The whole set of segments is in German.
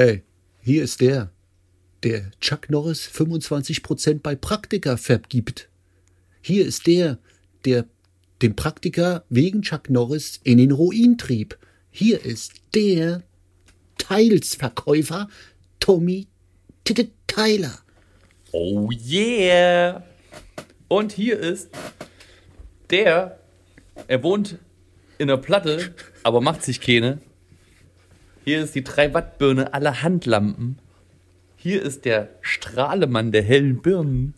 Ey, hier ist der, der Chuck Norris 25% bei Praktika vergibt. Hier ist der, der den Praktika wegen Chuck Norris in den Ruin trieb. Hier ist der Teilsverkäufer Tommy Tyler. Oh yeah. Und hier ist der, er wohnt in der Platte, aber macht sich keine. Hier ist die 3 Watt Birne aller Handlampen. Hier ist der Strahlemann der hellen Birnen.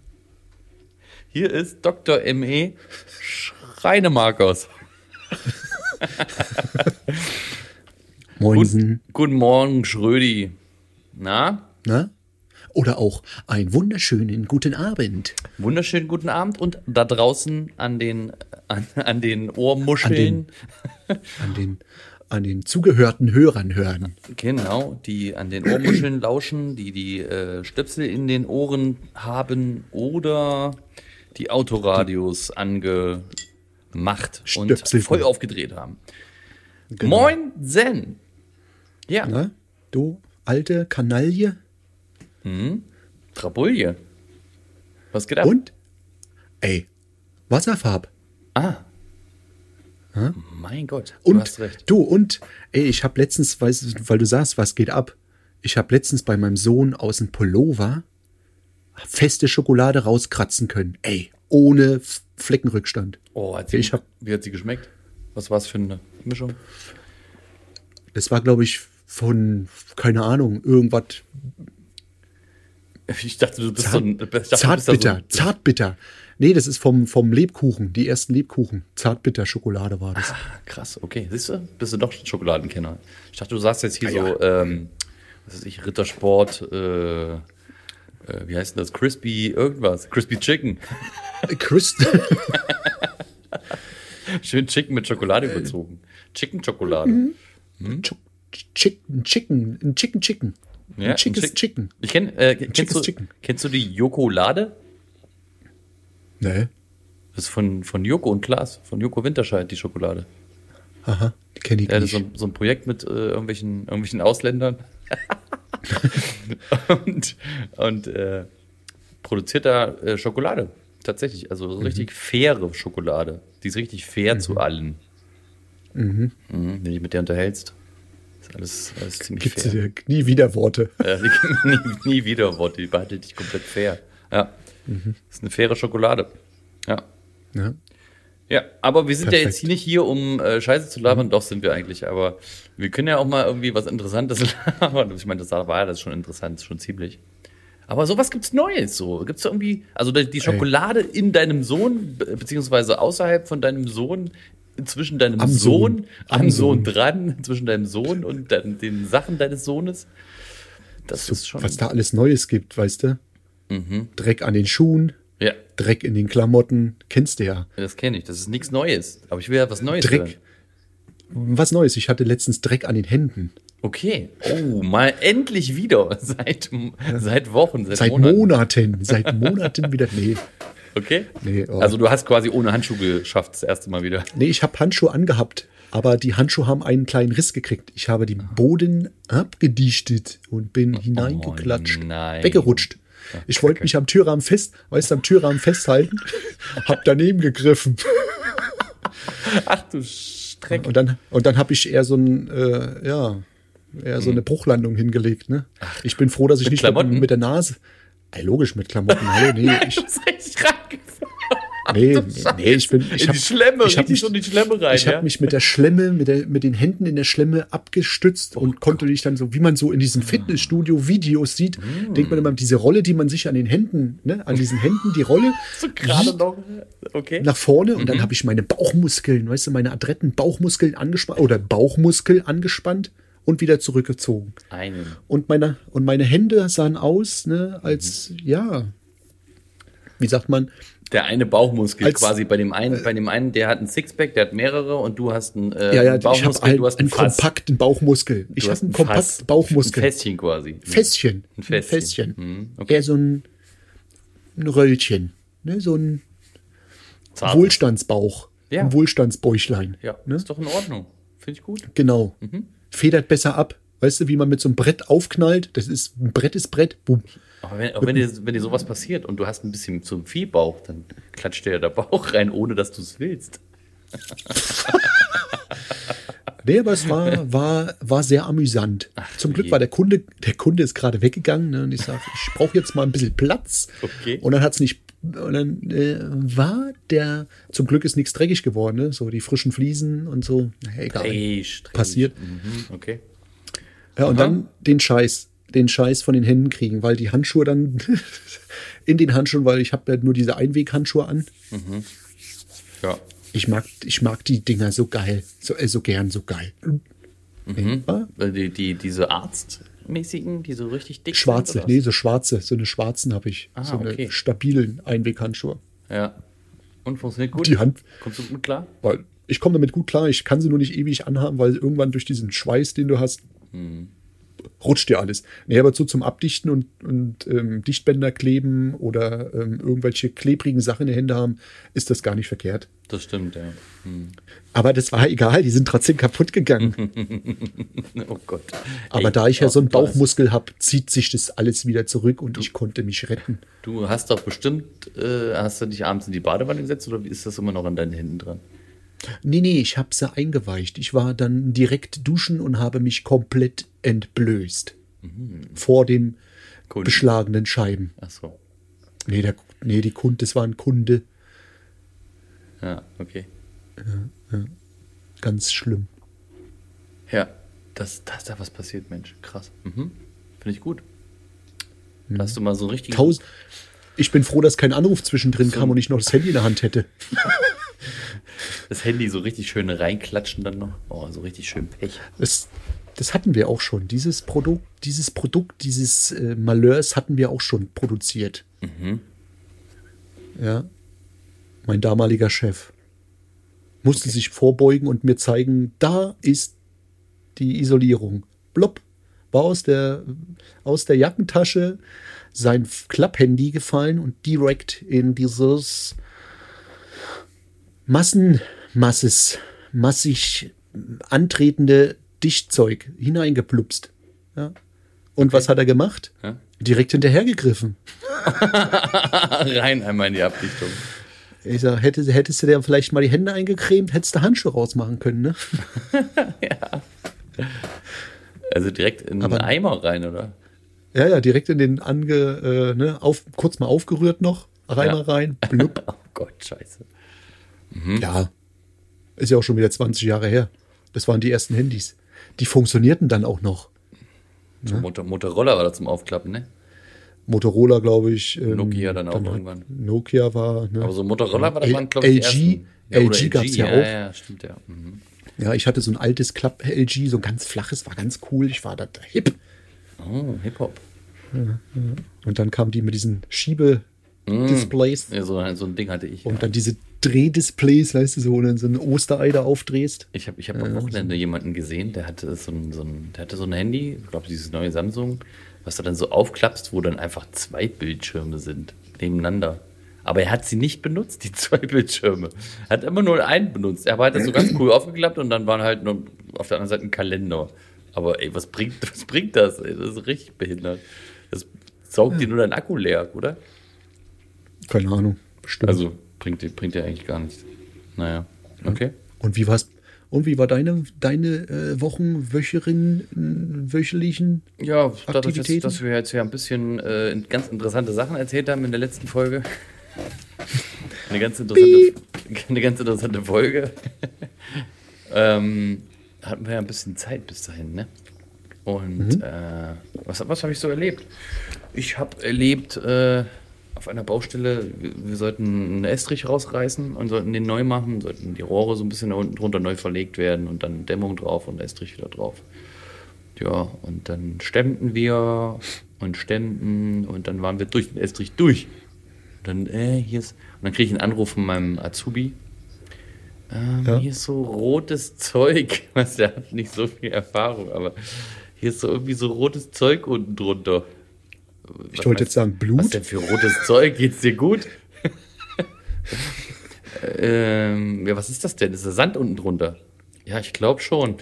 Hier ist Dr. M.E. Schreinemarkers. Moinsen. Gut, guten Morgen, Schrödi. Na? Na? Oder auch einen wunderschönen guten Abend. Wunderschönen guten Abend und da draußen an den, an, an den Ohrmuscheln. An den, an den zugehörten Hörern hören. Genau, die an den Ohrmuscheln lauschen, die die äh, Stöpsel in den Ohren haben oder die Autoradios angemacht und Stöpsel voll voll. aufgedreht haben. Moin Zen. Ja, Na? Du alte Kanaille. Trabulje. Was geht ab? Und? Ey, Wasserfarb. Ah. Mein Gott, du Und hast recht. du und ey, ich habe letztens, weißt, weil du sagst, was geht ab? Ich habe letztens bei meinem Sohn aus dem Pullover feste Schokolade rauskratzen können. Ey, ohne Fleckenrückstand. Oh, hat sie, Ich hab- wie hat sie geschmeckt? Was war es für eine Mischung? Das war, glaube ich, von keine Ahnung, irgendwas Ich dachte, du bist so ein. Zartbitter, so, zartbitter. Nee, das ist vom vom Lebkuchen, die ersten Lebkuchen. Zartbitter Schokolade war das. Ah, krass, okay. Siehst du? Bist du doch ein Schokoladenkenner. Ich dachte, du sagst jetzt hier Ah, ja. so, ähm, was weiß ich, Rittersport, äh, äh, wie heißt denn das? Crispy irgendwas. Crispy Chicken. Chris, Schön Chicken mit Schokolade Äh. überzogen. Chicken-Schokolade. Mhm. Ch- Chicken, Chicken, ein Chicken, Chicken. Ja, ein Chickes Chicken. Ich kenn, äh, kennst, du, Chicken. kennst du die Jokolade? Nee. Das ist von, von Joko und Klaas, von Joko Winterscheid, die Schokolade. Aha, die kenne ich ist nicht. so, ein- so ein Projekt mit äh, irgendwelchen, irgendwelchen Ausländern. und und äh, produziert da äh, Schokolade. Tatsächlich. Also so richtig faire Schokolade. Die ist richtig fair zu allen. Mhm. Wenn du dich mit der unterhältst. Ist alles, alles ziemlich Gibt's fair. dir nie wieder Worte. Ja, nie, nie wieder Worte. Die behandelt dich komplett fair. Ja. Mhm. Das ist eine faire Schokolade. Ja. Ja. Ja, aber wir sind ja Perfekt. Mhm. jetzt hier nicht hier, um äh, Scheiße zu labern, doch sind wir eigentlich, aber wir können ja auch mal irgendwie was Interessantes labern. Ich meine, das war ja das schon interessant, schon ziemlich. Aber sowas gibt's Neues so. Gibt's irgendwie, also die Schokolade in deinem Sohn, be- beziehungsweise außerhalb von deinem Sohn, zwischen deinem Am Sohn, Sohn. am Sohn Sohn. dran, zwischen deinem Sohn und dein, den Sachen deines Sohnes. Das ist schon. Was da alles Neues gibt, weißt du? Mhm. Dreck an den Schuhen, Ja, Dreck in den Klamotten, kennst du ja. das kenne ich. Das ist nichts Neues. Aber ich will ja was Neues Dreck. hören. Was Neues, ich hatte letztens Dreck an den Händen. Okay. Oh, mal endlich wieder. Seit, seit Wochen, seit, Seit Monaten. Monaten, seit Monaten wieder. Nee, Okay. Nee, oh. Also du hast quasi ohne Handschuh geschafft, das erste Mal wieder. nee ich habe Handschuhe angehabt, aber die Handschuhe haben einen kleinen Riss gekriegt. Ich habe den Boden abgedichtet und bin hineingeklatscht, Oh nein. weggerutscht. Ich wollte mich am Türrahmen fest, weißt du, am Türrahmen festhalten, hab daneben gegriffen. Ach du Streck. Und dann, und dann habe ich eher so ein, äh, ja, eher so eine Bruchlandung hingelegt. Ne? Ich bin froh, dass ich Mit nicht Klamotten? mit, mit der Nase. Ey, logisch, mit Klamotten. Hallo, nee, ich, Du bist richtig reingefahren. Nee, nee, nee, ich bin. Ich In hab, die Schlemme, ich hab mich, so in die Schlemme rein, Ich habe ja? mich mit der Schlemme, mit, der, mit den Händen in der Schlemme abgestützt und konnte dich dann so, wie man so in diesem Fitnessstudio-Videos sieht, denkt man immer, diese Rolle, die man sich an den Händen, ne, an diesen Händen, die Rolle So gerade noch. Okay. nach vorne und dann habe ich meine Bauchmuskeln, weißt du, meine adretten Bauchmuskeln angespannt oder Bauchmuskel angespannt und wieder zurückgezogen. Einen. Und meine, und meine Hände sahen aus, ne, als, ja, wie sagt man, Der eine Bauchmuskel Als- quasi bei dem einen, bei dem einen, der hat einen Sixpack, der hat mehrere und du hast einen äh, Ja, ja, einen ich habe Bauchmuskel, einen, du hast einen einen kompakten Bauchmuskel. Ich habe einen ein Fass. kompakten Bauchmuskel. Ein Fässchen quasi. Fässchen. Ein Fässchen. Mhm, okay. Eher so ein, ein Röllchen. Ne? So ein Zart. Wohlstandsbauch. Ja. Ein Wohlstandsbäuchlein. Ja, Ne? ist doch in Ordnung. Finde ich gut. Genau. Mhm. Federt besser ab. Weißt du, wie man mit so einem Brett aufknallt? Das ist ein Brett ist Brett. Boom. Aber wenn, auch wenn, dir, wenn dir sowas passiert und du hast ein bisschen zum Viehbauch, dann klatscht dir der Bauch rein, ohne dass du es willst. Nee, aber es war, war, war sehr amüsant. Zum Glück je. war der Kunde, der Kunde ist gerade weggegangen ne, und ich sage, ich brauche jetzt mal ein bisschen Platz. Okay. Und dann hat's nicht, und dann äh, war der, zum Glück ist nichts dreckig geworden, ne? so die frischen Fliesen und so. Naja, egal. Streng. Passiert. Mhm, okay. Ja, und Aha. dann den Scheiß, den Scheiß von den Händen kriegen, weil die Handschuhe dann in den Handschuhen, weil ich habe ja nur diese Einweghandschuhe an. Ja. Ich mag, ich mag die Dinger so geil, so, äh, so gern, so geil. Mhm. Ja, Weil Die, die, diese arztmäßigen, die so richtig dick Schwarze, sind. oder nee, so schwarze, so eine schwarzen habe ich. Ah, so eine okay. stabilen Einweghandschuhe. Ja. Und funktioniert gut? Die Hand, Kommst du mit klar? weil ich komme damit gut klar, ich kann sie nur nicht ewig anhaben, weil irgendwann durch diesen Schweiß, den du hast, Hm. rutscht dir alles. Nee, aber so zum Abdichten und, und ähm, Dichtbänder kleben oder ähm, irgendwelche klebrigen Sachen in den Händen haben, ist das gar nicht verkehrt. Das stimmt, ja. Hm. Aber das war egal, die sind trotzdem kaputt gegangen. Oh Gott. Aber Ey, da ich ja so einen du Bauchmuskel habe, zieht sich das alles wieder zurück und ich konnte mich retten. Du hast doch bestimmt, äh, hast du dich abends in die Badewanne gesetzt oder ist das immer noch an deinen Händen dran? Nee, nee, ich habe sie eingeweicht. Ich war dann direkt duschen und habe mich komplett entblößt. Vor dem Kunden. beschlagenen Scheiben. Ach so. Nee, der, nee, die Kunde, das war ein Kunde. Ja, okay. Ganz schlimm. Ja, das, das da was passiert, Mensch. Krass. Mhm. Finde ich gut. Da hast du mal so richtig. Tausend. Ich bin froh, dass kein Anruf zwischendrin So. kam und ich noch das Handy in der Hand hätte. Das Handy so richtig schön reinklatschen dann noch. Oh, so richtig schön Pech. Das, das hatten wir auch schon. Dieses Produkt, dieses Produkt, dieses äh, Malheurs hatten wir auch schon produziert. Ja. Mein damaliger Chef musste sich vorbeugen und mir zeigen, da ist die Isolierung. Blopp. War aus der, aus der Jackentasche sein Klapphandy gefallen und direkt in dieses Massenmasses, massig antretende Dichtzeug hineingeplupst. Ja. Und was hat er gemacht? Ja? Direkt hinterhergegriffen. Rein einmal in die Abdichtung. Ich sag, hätte, hättest du dir vielleicht mal die Hände eingecremt, hättest du Handschuhe rausmachen können, ne? Also direkt in Aber- den Eimer rein, oder? Ja, ja, direkt in den ange, äh, ne, auf, kurz mal aufgerührt noch, Reimer Ja. rein, blub. Oh Gott, scheiße. Ja, ist ja auch schon wieder 20 Jahre her. Das waren die ersten Handys. Die funktionierten dann auch noch. So Motor Motorola war da zum Aufklappen, ne? Motorola, glaube ich. ähm, Nokia dann auch hat- irgendwann. Nokia war, ne? Aber so Motorola war das glaube ich, LG. Ja, LG gab's ja ja, auch. Ja, stimmt, ja. Mhm. Ja, ich hatte so ein altes Klapp LG, so ein ganz flaches, war ganz cool. Ich war da hip. Oh, Hip-Hop. Und dann kamen die mit diesen Schiebe-Displays. Ja, so, so ein Ding hatte ich. Und dann diese Drehdisplays, weißt du, so, wenn du so ein Osterei da aufdrehst. Ich habe ich hab am Wochenende jemanden gesehen, der hatte so ein, so ein, der hatte so ein Handy, ich glaube dieses neue Samsung, was du dann so aufklappst, wo dann einfach zwei Bildschirme sind nebeneinander. Aber er hat sie nicht benutzt, die zwei Bildschirme. Er hat immer nur einen benutzt. Er hat das so ganz cool aufgeklappt und dann waren halt nur auf der anderen Seite ein Kalender. Aber ey, was bringt, was bringt das? Ey? Das ist richtig behindert. Das saugt dir nur deinen Akku leer, oder? Keine Ahnung. Bestimmt. Also bringt bringt dir eigentlich gar nichts. Naja, okay. und wie war's? Und wie war deine, deine äh, Wochenwöcherin, wöchentlichen? Ja, dadurch, dass, dass wir jetzt ja ein bisschen äh, ganz interessante Sachen erzählt haben in der letzten Folge. Eine ganz interessante, eine ganz interessante Folge. ähm, hatten wir ja ein bisschen Zeit bis dahin, ne? Und Mhm. äh, was, was habe ich so erlebt? Ich habe erlebt, äh, auf einer Baustelle, wir, wir sollten einen Estrich rausreißen und sollten den neu machen, sollten die Rohre so ein bisschen da unten drunter neu verlegt werden und dann Dämmung drauf und Estrich wieder drauf. Ja, und dann stemmten wir und stemmten und dann waren wir durch den Estrich durch. dann, äh, hier ist, und dann kriege ich einen Anruf von meinem Azubi. Ähm, Ja. Hier ist so rotes Zeug. Was, der hat nicht so viel Erfahrung, aber hier ist so irgendwie so rotes Zeug unten drunter. Ich Was wollte jetzt sagen, Was Blut. denn für rotes Zeug? Geht's dir gut? ähm, ja, was ist das denn? Ist da Sand unten drunter? Ja, ich glaube schon.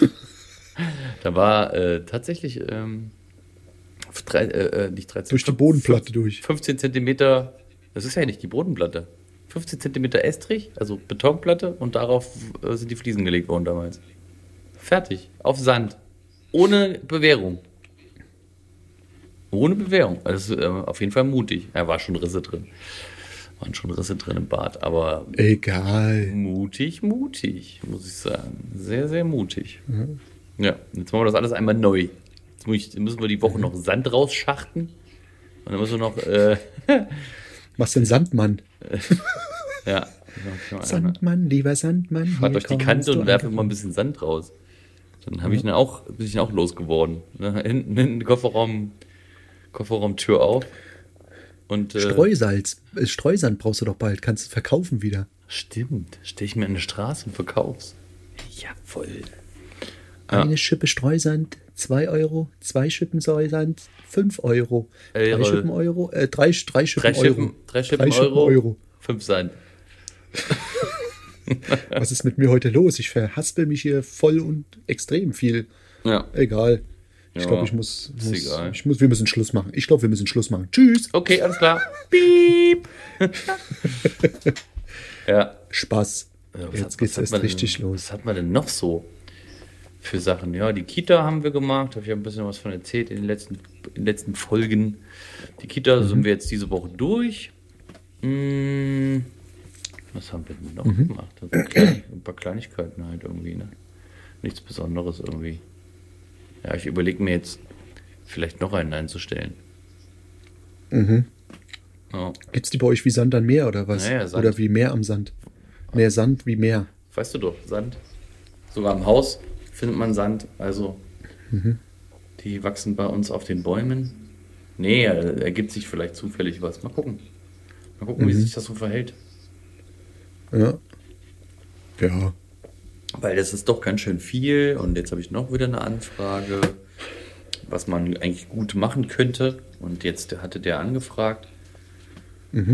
da war äh, tatsächlich ähm, drei, äh, äh, nicht 13, Durch die Bodenplatte durch. 15 Zentimeter, das ist ja nicht die Bodenplatte. 15 Zentimeter Estrich, also Betonplatte und darauf äh, sind die Fliesen gelegt worden damals. Fertig, auf Sand. Ohne Bewährung. Ohne Bewährung. Also äh, auf jeden Fall mutig. Er war schon Risse drin. Waren schon Risse drin im Bad, aber Egal. mutig, mutig, muss ich sagen. Sehr, sehr mutig. Ja, jetzt machen wir das alles einmal neu. Jetzt muss ich, müssen wir die Woche noch Sand rausschachten. Und dann müssen wir noch, äh, Was denn Sandmann? ja. Sandmann, lieber Sandmann. Fahrt euch die Kante und an. immer ein bisschen Sand raus. Dann habe ich ihn auch, bin ich ihn auch losgeworden. Ne? Hinten in den Kofferraum, Kofferraumtür auf. Und, äh, Streusalz. Äh, Streusand brauchst du doch bald. Kannst du verkaufen wieder. Stimmt, stehe ich mir in der Straße und verkauf's. Jawohl. Ja. Eine Schippe Streusand, 2 Euro. Zwei Schippen Streusand, 5 Euro. Drei Eure- Schippen Euro. Äh, drei, drei Schippen Drei Euro. Schippen, drei Schippen Euro, Euro. fünf Sand. Was ist mit mir heute los? Ich verhaspel mich hier voll und extrem viel. Ja. Egal. Ich Ja, glaube, ich muss, ist muss, egal. ich muss, wir müssen Schluss machen. Ich glaube, wir müssen Schluss machen. Tschüss. Okay, alles klar. Piep. ja. Spaß. Ja, was Jetzt hat- geht's was hat erst man richtig denn, los. Was hat man denn noch so für Sachen? Ja, die Kita haben wir gemacht, habe ich ja ein bisschen was von erzählt in den letzten, in den letzten Folgen. Die Kita Mhm. sind wir jetzt diese Woche durch. Hm, was haben wir denn noch Mhm. gemacht? Also ein paar Kleinigkeiten halt irgendwie, ne? Nichts Besonderes irgendwie. Ja, ich überlege mir jetzt, vielleicht noch einen einzustellen. Mhm. Ja. Gibt's die bei euch wie Sand am Meer oder was? Naja, Sand. Oder wie Meer am Sand? Mehr Sand wie Meer. Weißt du doch, Sand. Sogar im Haus findet man Sand. Also, die wachsen bei uns auf den Bäumen. Nee, ergibt sich vielleicht zufällig was. Mal gucken. Mal gucken, wie sich das so verhält. Ja. Ja. Weil das ist doch ganz schön viel. Und jetzt habe ich noch wieder eine Anfrage, was man eigentlich gut machen könnte. Und jetzt hatte der angefragt.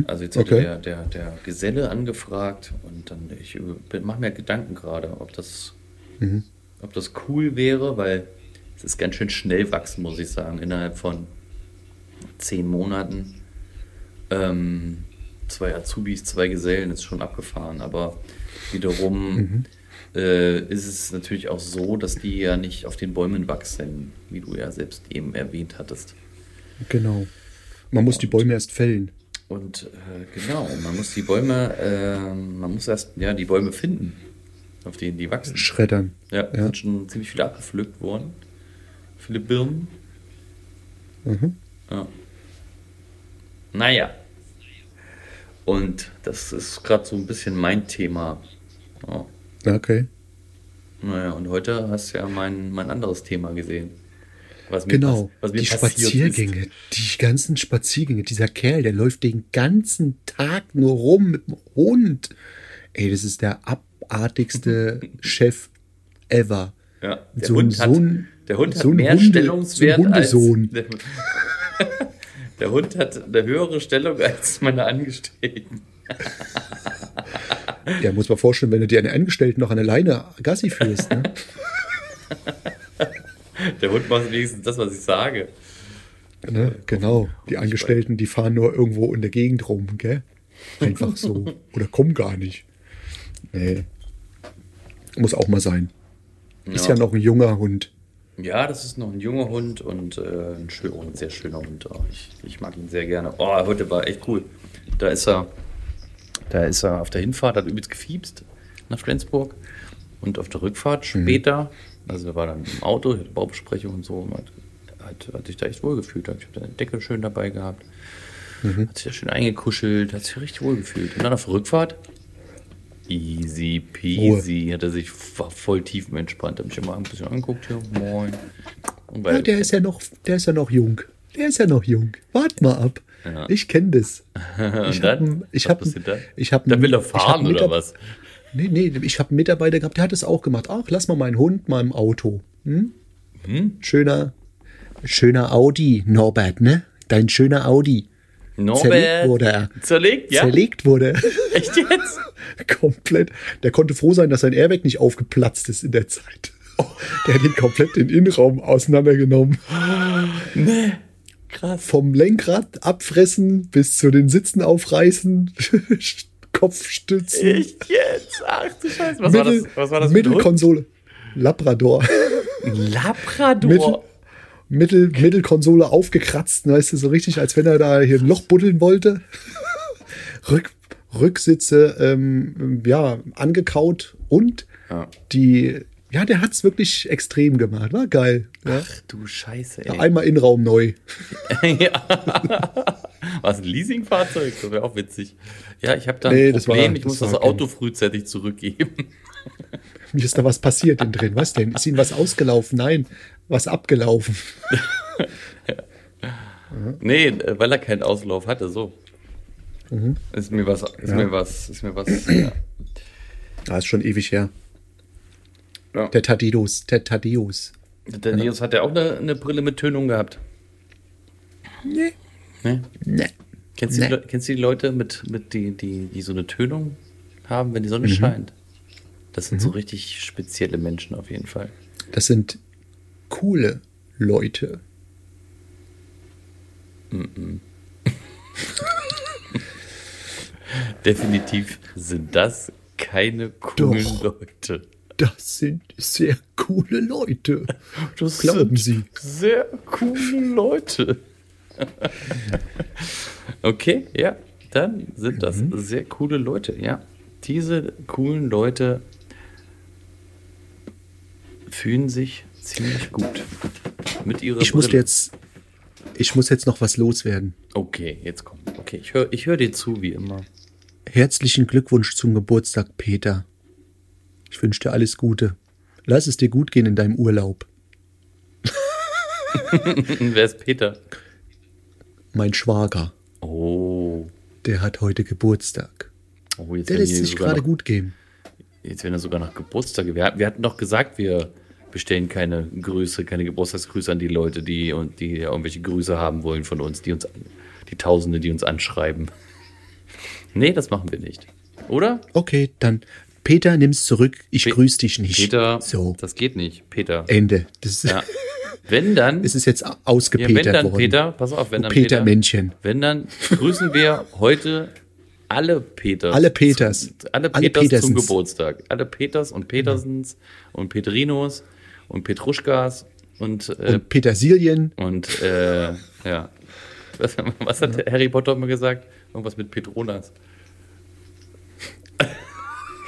Also jetzt hatte Okay. der, der, der Geselle angefragt und dann ich mache mir Gedanken gerade, ob das, ob das cool wäre, weil es ist ganz schön schnell wachsen, muss ich sagen, innerhalb von zehn Monaten. Ähm, zwei Azubis, zwei Gesellen ist schon abgefahren, aber wiederum äh, ist es natürlich auch so, dass die ja nicht auf den Bäumen wachsen, wie du ja selbst eben erwähnt hattest. Genau. Man muss die Bäume erst fällen. Und äh, genau, man muss die Bäume, äh, man muss erst ja die Bäume finden, auf denen die wachsen. Schreddern. Ja, Ja. sind schon ziemlich viele abgepflückt worden. Viele Birnen. Mhm. Ja. Naja. Und das ist gerade so ein bisschen mein Thema. Ja. Okay. Naja, und heute hast du ja mein, mein anderes Thema gesehen. Was mir Genau. was mir die Spaziergänge. Die ganzen Spaziergänge. Dieser Kerl, der läuft den ganzen Tag nur rum mit dem Hund. Ey, das ist der abartigste Chef ever. Ist. Ja, der, So ein- Hund hat, so ein- der Hund hat so ein mehr Hunde- Stellungswert so ein Hundesohn. als. Der, der Hund hat eine höhere Stellung als meine Angestellten. Ja, muss man vorstellen, wenn du dir einen Angestellten noch an der Leine Gassi führst. Ne? Der Hund macht wenigstens das, was ich sage. ne? Genau. Die Angestellten, die fahren nur irgendwo in der Gegend rum, gell? Einfach so. Oder kommen gar nicht. Nee. Muss auch mal sein. Ist ja noch ein junger Hund. Ja, das ist noch ein junger Hund und äh, ein, schön, ein sehr schöner Hund. Oh, ich, ich mag ihn sehr gerne. Oh, heute war echt cool. Da ist er, da ist er auf der Hinfahrt, hat übelst gefiebst nach Flensburg. Und auf der Rückfahrt später, also er war dann im Auto, hatte Baubesprechung und so, und hat, hat, hat sich da echt wohl gefühlt. Ich habe eine Decke schön dabei gehabt. Hat sich da schön eingekuschelt, hat sich richtig wohl gefühlt. Und dann auf der Rückfahrt, easy peasy, hat er sich voll tiefenentspannt. Hat mich immer ein bisschen angeguckt hier. Moin. Ja, der ist ja noch, der ist ja noch jung. Der ist ja noch jung. Wart mal ab. Ja. Ich kenne das. Ich habe ich hab, ich hab, Da will er fahren oder was? Nee, nee, ich habe einen Mitarbeiter gehabt, der hat es auch gemacht. Ach, lass mal meinen Hund mal im Auto. Hm? Schöner, schöner Audi, Norbert, ne? Dein schöner Audi. Zerlegt Norbert. wurde er. Zerlegt, ja? Zerlegt wurde. Echt jetzt? komplett. Der konnte froh sein, dass sein Airbag nicht aufgeplatzt ist in der Zeit. Der hat ihn komplett den Innenraum auseinandergenommen. Krass. Vom Lenkrad abfressen bis zu den Sitzen aufreißen, Kopfstützen, Echt jetzt? Ach du Scheiße. Was war das, was war das? Mittelkonsole. Labrador. Labrador. Mittel- Mittel, Mittelkonsole aufgekratzt, weißt du, so richtig, als wenn er da hier ein Loch buddeln wollte. Rück, Rücksitze, ähm, ja, angekaut und Ja. die, ja, der hat's wirklich extrem gemacht. War geil. Ja. Ach du Scheiße, ey. Einmal Innenraum neu. ja. Was ein Leasingfahrzeug? Das wäre auch witzig. Ja, ich habe da ein Nee, das Problem. war- ich das muss das war Auto frühzeitig zurückgeben. Mir ist da was passiert innen drin. Was denn? Ist Ihnen was ausgelaufen? Nein, was abgelaufen. nee, äh, weil er keinen Auslauf hatte, so. Ist mir was, ist Ja. mir was, ist mir was. Ja. Das ist schon ewig her. Ja. Der Tadeus, der Tadeus. Der Nils hat ja auch eine, eine Brille mit Tönung gehabt. Nee. Ne? Nee. Kennst, du Nee. die, Le- kennst du die Leute, mit, mit die, die, die so eine Tönung haben, wenn die Mhm. Sonne scheint? Das sind so richtig spezielle Menschen auf jeden Fall. Das sind coole Leute. Definitiv sind das keine coolen Doch. Leute. Das sind sehr coole Leute. Das Glauben Sie. Sehr coole Leute. okay, ja, dann sind das Mhm. sehr coole Leute, ja. Diese coolen Leute fühlen sich ziemlich gut mit ihrer Ich muss jetzt, ich muss jetzt noch was loswerden. Okay, jetzt komm. Okay, ich höre ich hör dir zu, wie immer. Herzlichen Glückwunsch zum Geburtstag, Peter. Ich wünsche dir alles Gute. Lass es dir gut gehen in deinem Urlaub. Wer ist Peter? Mein Schwager, Oh, der hat heute Geburtstag. oh jetzt Der lässt sich gerade gut gehen. Jetzt werden ja sogar noch Geburtstage. Wir, wir hatten doch gesagt, wir bestellen keine Grüße, keine Geburtstagsgrüße an die Leute, die und die irgendwelche Grüße haben wollen von uns, die uns, die Tausende, die uns anschreiben. Nee, das machen wir nicht. Oder? Okay, dann Peter, nimm's zurück. Ich Pe- grüß dich nicht. Peter, So, das geht nicht. Peter. Ende. Das Ja. Wenn dann, es ist jetzt ja, ausgepetert wenn dann, worden. Peter, pass auf, wenn Du dann Peter, Peter-Männchen. wenn dann grüßen wir heute alle Peters. Alle Peters. Zu, alle Alle Peters zum Petersens. Geburtstag. Alle Peters und Petersens und Petrinos und Petruschkas und, äh, Und Petersilien. und äh, ja. Was, was hat Harry Potter immer gesagt? Irgendwas mit Petronas.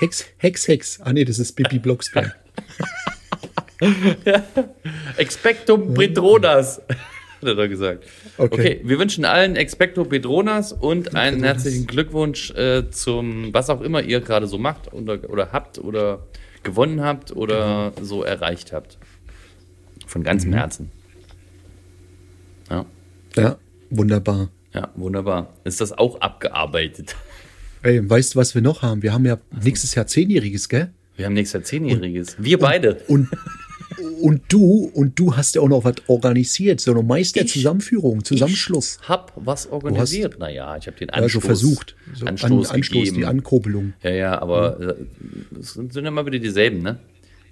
Hex, Hex, Hex. Ah nee, das ist Bibi Blocksberg. Expecto Petronas, hat er doch gesagt. Okay. Okay. wir wünschen allen Expecto Petronas und einen herzlichen Glückwunsch äh, zum, was auch immer ihr gerade so macht oder, oder habt oder gewonnen habt oder so erreicht habt. Von ganzem Herzen. Ja, Ja, wunderbar. ja, wunderbar. Ist das auch abgearbeitet? Ey, weißt du, was wir noch haben? Wir haben ja nächstes Jahr Zehnjähriges, gell? Wir haben nächstes Jahr Zehnjähriges. Wir beide. Und, und du, und du hast ja auch noch was organisiert, so eine Meisterzusammenführung, Zusammenschluss. Ich hab was organisiert. naja, ich habe den Ja, Anstoß, schon versucht. So Anstoß, An, Anstoß die Ankurbelung. Ja, ja, aber äh, es sind ja immer wieder dieselben, ne?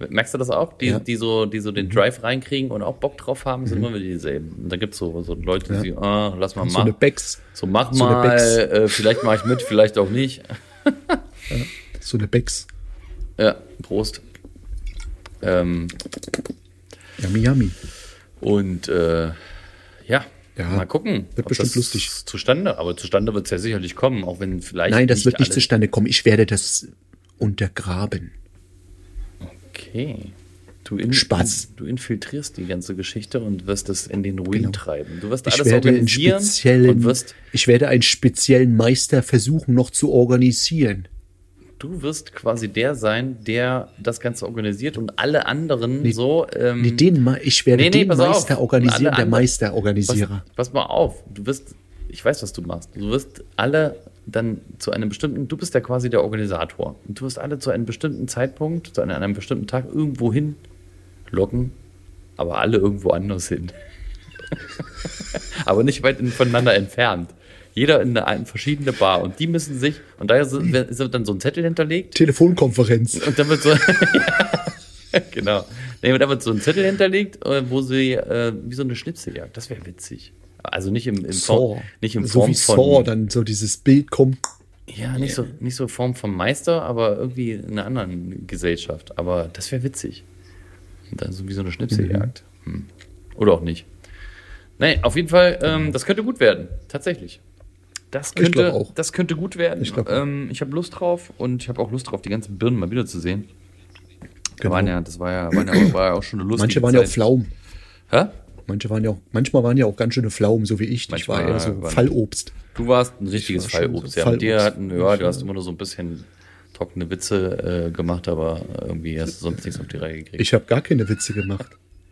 Merkst du das auch? Die, Ja. die, so, die so den Drive reinkriegen und auch Bock drauf haben, sind immer wieder dieselben. Und da gibt's so, so Leute, die, ah, lass mal So eine machen. Becks, So, mach so mal, äh, vielleicht mache ich mit, vielleicht auch nicht. so eine Becks. Ja, Prost. Ähm, Yummy, yummy. und äh, ja, Ja, mal gucken. wird bestimmt lustig. Zustande, aber zustande wird es ja sicherlich kommen, auch wenn vielleicht. Nein, das wird nicht zustande kommen. Ich werde das untergraben. Okay. Du, in, Spaß. Du, infiltrierst die ganze Geschichte und wirst es in den Ruin Genau. treiben. Du wirst Ich alles werde, organisieren und wirst, ich werde einen speziellen Meister versuchen noch zu organisieren. du wirst quasi der sein, der das Ganze organisiert und alle anderen so. Ähm, Nee, den, ich werde nee, nee, den pass auf. Meister organisieren, der Meisterorganisierer. pass, pass mal auf. Du wirst ich weiß, was du machst. Du wirst alle dann zu einem bestimmten, du bist ja quasi der Organisator. Und du wirst alle zu einem bestimmten Zeitpunkt, zu einem, einem bestimmten Tag irgendwo hin locken, aber alle irgendwo anders hin. aber nicht weit in- voneinander entfernt. Jeder in eine, eine verschiedene Bar. Und die müssen sich, und da ist ist dann so ein Zettel hinterlegt. Telefonkonferenz. Und dann wird so. ja, genau. Da wird so ein Zettel hinterlegt, äh, wo sie äh, wie so eine Schnipseljagd. Das wäre witzig. Also nicht im, im Saw. Form, nicht im so Form wie von. Saw, dann so dieses Bild kommt. Ja, nicht so, nicht so Form vom Meister, aber irgendwie in einer anderen Gesellschaft. Aber das wäre witzig. Und dann so wie so eine Schnipseljagd. Mhm. Hm. Oder auch nicht. Nein, auf jeden Fall, ähm, das könnte gut werden. Tatsächlich. Das könnte, auch. das könnte gut werden. Ich ähm, ich habe Lust drauf und ich habe auch Lust drauf, die ganzen Birnen mal wieder zu sehen. Da Genau. waren ja, das war ja, waren ja, war ja auch schon eine lustige Manche waren ja auch Zeit. Pflaumen. Hä? Manche waren ja auch, manchmal waren ja auch ganz schöne Pflaumen, so wie ich. Ich Manchmal war eher so Fallobst. Du warst ein richtiges Ich war Fallobst. so ja, mit dir Fallobst. hatten, ja, du hast immer nur so ein bisschen trockene Witze äh, gemacht, aber irgendwie hast du sonst nichts auf die Reihe gekriegt. Ich habe gar keine Witze gemacht.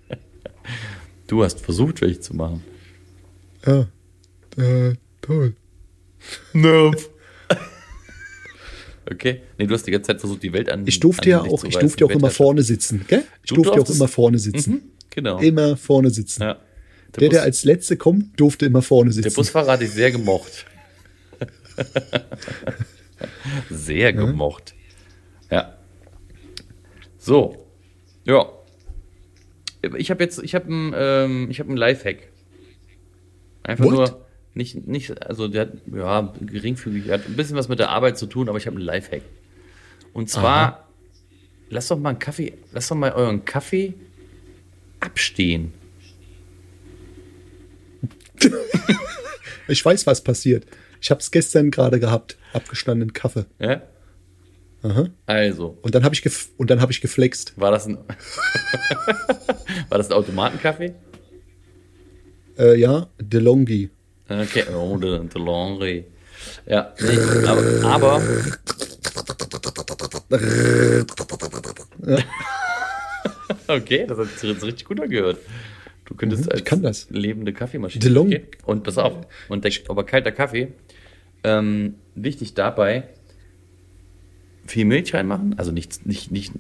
du hast versucht, welche zu machen. Ja, äh, toll. Nerv. Okay. Nee, du hast die ganze Zeit versucht, die Welt an. Ich durfte ja auch, ich durfte auch immer vorne sitzen, gell? Ich Du durfte auch durftest- immer vorne sitzen. Mhm, genau. Immer vorne sitzen. Ja. Der, der Bus- als Letzte kommt, durfte immer vorne Der sitzen. Busfahrer hat dich sehr gemocht. sehr gemocht. Ja. So. Ja. Ich habe jetzt, ich habe ein, ähm, ich habe ein Lifehack. Einfach What? nur nicht, nicht, also der hat, ja, geringfügig, hat ein bisschen was mit der Arbeit zu tun, aber ich habe einen Lifehack. Und zwar, lasst doch mal einen Kaffee, lasst doch mal euren Kaffee abstehen. Ich weiß, was passiert. Ich habe es gestern gerade gehabt, abgestandenen Kaffee. Ja? Aha. Also, Und dann habe ich gef und dann habe ich geflext. War das ein, war das ein Automatenkaffee? Äh, ja, DeLonghi. Okay, oh, de, de Lonry. Ja, nee, aber, aber okay, das hat sich jetzt richtig gut angehört. Du könntest Mhm, ich als kann das. lebende Kaffeemaschine. DeLong- Okay. Und pass auf, und der, aber kalter Kaffee. Ähm, wichtig dabei, viel Milch reinmachen, also nicht, nicht, nicht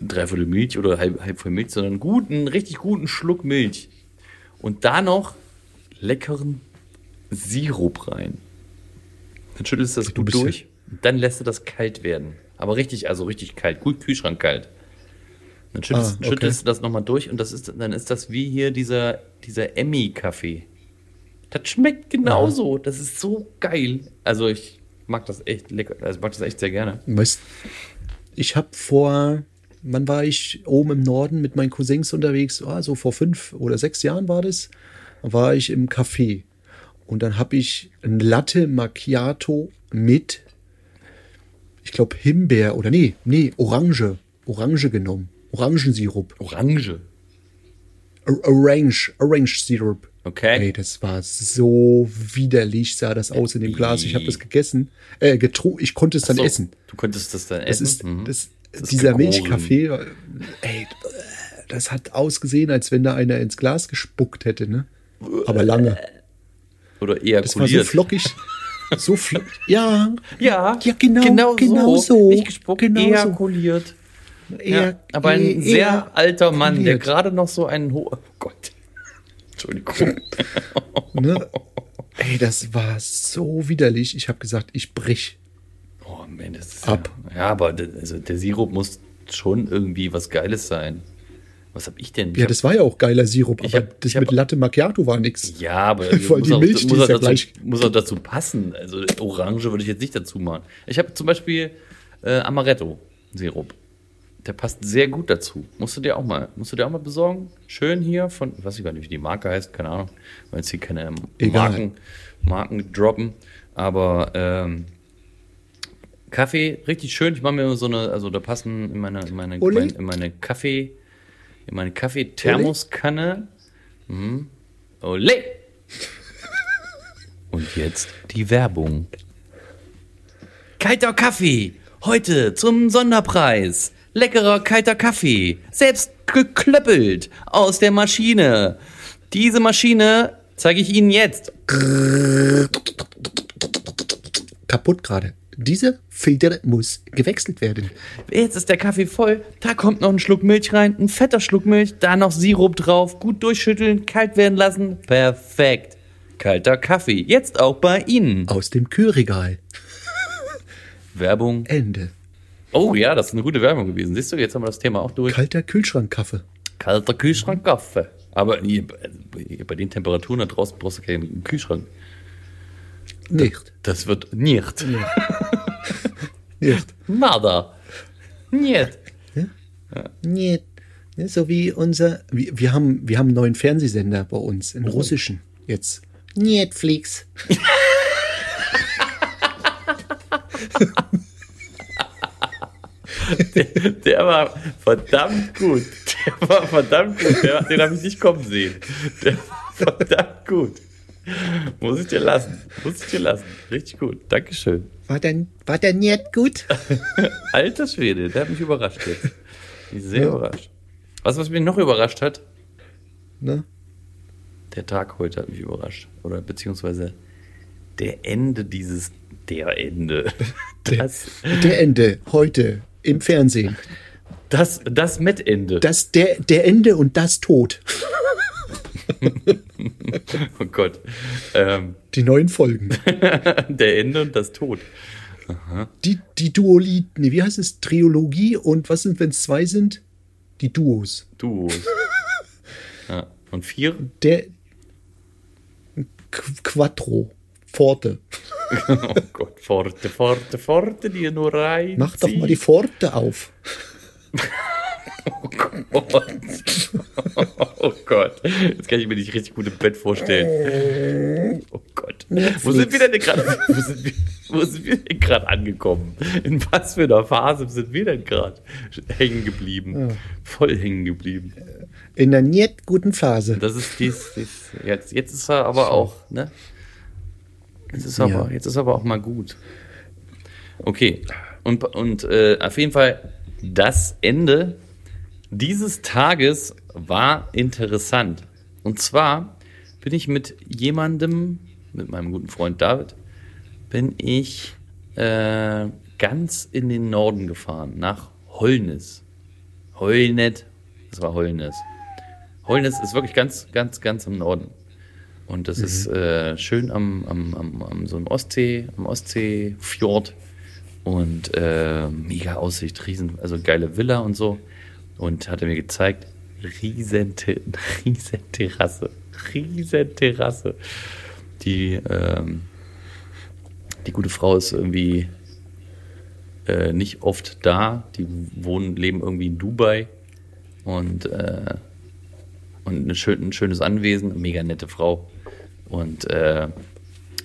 Dreiviertel Milch oder halb, halb voll Milch, sondern einen guten, richtig guten Schluck Milch. Und da noch leckeren Sirup rein. Dann schüttelst du das gut bist ja- durch. Dann lässt du das kalt werden. Aber richtig, also richtig kalt. Gut, Kühlschrank kalt. Dann schüttelst, Ah, okay. schüttelst du das nochmal durch und das ist, dann ist das wie hier dieser, dieser Emmy-Kaffee. Das schmeckt genauso. Das ist so geil. Also ich mag das echt lecker. Also ich mag das echt sehr gerne. Weißt, ich habe vor, wann war ich oben im Norden mit meinen Cousins unterwegs? Ah, so vor fünf oder sechs Jahren war das. War ich im Café und dann habe ich ein Latte Macchiato mit, ich glaube Himbeer oder nee, nee, Orange, Orange genommen, Orangensirup, Orange. Orange, Orange Syrup. Okay. Ey, das war so widerlich, sah das aus in dem Glas. Ich habe das gegessen, äh, getrunken, ich konnte es dann So, essen. Du konntest das dann Das essen. ist, Mhm. das, Das dieser. Milchkaffee, äh, ey, das hat ausgesehen, als wenn da einer ins Glas gespuckt hätte, ne? Aber lange. Oder Das war so flockig. So flockig. Ja. Ja, Ja, genau, genau, genau so. so. Nicht gespuckt, Genau so. Ejakuliert. Ja, eher- aber ein eher- sehr alter Mann, der ejakuliert. gerade noch so einen ho oh Gott. Entschuldigung. Ne? Ey, das war so widerlich. Ich habe gesagt, ich brich. Oh Mann, das ist Ab. Ja, ja, aber der, also der Sirup muss schon irgendwie was Geiles sein. Was hab ich denn? Ich Ja, das war ja auch geiler Sirup, Ich aber hab- das mit Latte Macchiato war nix. Ja, aber Vor allem die Milch, die muss, ist auch ja dazu, gleich- muss auch dazu passen. Also Orange würde ich jetzt nicht dazu machen. Ich habe zum Beispiel äh, Amaretto-Sirup. Der passt sehr gut dazu. Musst du dir auch mal, musst du dir auch mal besorgen. Schön hier von, weiß ich gar nicht, wie die Marke heißt, keine Ahnung. Weil jetzt hier keine Egal. Marken, Marken droppen. Aber ähm, Kaffee, richtig schön. Ich mache mir so eine, also da passen in meine, in meine, in meine Kaffee, in meine Kaffee-Thermoskanne. Mhm. Ole! Und jetzt die Werbung. Kalter Kaffee. Heute zum Sonderpreis. Leckerer kalter Kaffee. Selbst geklöppelt aus der Maschine. Diese Maschine zeige ich Ihnen jetzt. Kaputt gerade. Dieser Filter muss gewechselt werden. Jetzt ist der Kaffee voll. Da kommt noch ein Schluck Milch rein, ein fetter Schluck Milch, da noch Sirup drauf, gut durchschütteln, kalt werden lassen. Perfekt. Kalter Kaffee. Jetzt auch bei Ihnen. Aus dem Kühlregal. Werbung. Ende. Oh ja, das ist eine gute Werbung gewesen. Siehst du, jetzt haben wir das Thema auch durch. Kalter Kühlschrankkaffee. Kalter Kühlschrank Kaffee. Aber hier, bei den Temperaturen da draußen brauchst du keinen Kühlschrank. Nicht. Das wird nicht. Nicht. Nada. Nicht. Niet. Ne, So wie unser. Wir, wir, haben, wir haben einen neuen Fernsehsender bei uns, Oh. in russischen jetzt. Netflix. Der war verdammt gut. Der war verdammt gut. Der, den habe ich nicht kommen sehen. Der war verdammt gut. Muss ich dir lassen. Muss ich dir lassen. Richtig gut. Dankeschön. War der, war der nicht gut? Alter Schwede, der hat mich überrascht jetzt. Mich sehr überrascht. Was, was mich noch überrascht hat? Ne? Der Tag heute hat mich überrascht. Oder beziehungsweise der Ende dieses. Der Ende. Das, Der Ende heute im Fernsehen. das, das Met-Ende. Das, der, der Ende und das Tod. Oh Gott. Ähm, Die neuen Folgen. der Ende und das Tod. Die, die Duoli, nee, wie heißt es? Triologie und was sind, wenn es zwei sind? Die Duos. Duos. Ja. Und vier? Der Qu- Quattro. Pforte. Oh Gott, Pforte, Pforte, Pforte, die nur rein. Mach doch mal die Pforte auf. Oh Gott. Jetzt kann ich mir nicht richtig gut im Bett vorstellen. Oh Gott. Wo sind wir denn gerade? Wo sind wir, wo sind wir denn gerade angekommen? In was für einer Phase sind wir denn gerade hängen geblieben? Voll hängen geblieben. In der nicht guten Phase. Das ist dies, dies jetzt, jetzt ist er aber auch, ne? Jetzt ist aber, Ja. jetzt ist aber auch mal gut. Okay. Und, und äh, auf jeden Fall, das Ende dieses Tages war interessant. Und zwar bin ich mit jemandem, mit meinem guten Freund David, bin ich äh, ganz in den Norden gefahren, nach Holnis. Heulnet, das war Holnis. Holnis ist wirklich ganz, ganz, ganz im Norden. Und das ist äh, schön am, am, am, am so einem Ostsee, am Ostseefjord. Und äh, mega Aussicht, riesen, also geile Villa und so. Und hat er mir gezeigt, riesen, riesen Terrasse, riesen Terrasse. Die, ähm, die gute Frau ist irgendwie äh, nicht oft da. Die wohnen, leben irgendwie in Dubai. Und, äh, und ein schönes Anwesen, mega nette Frau. Und, äh,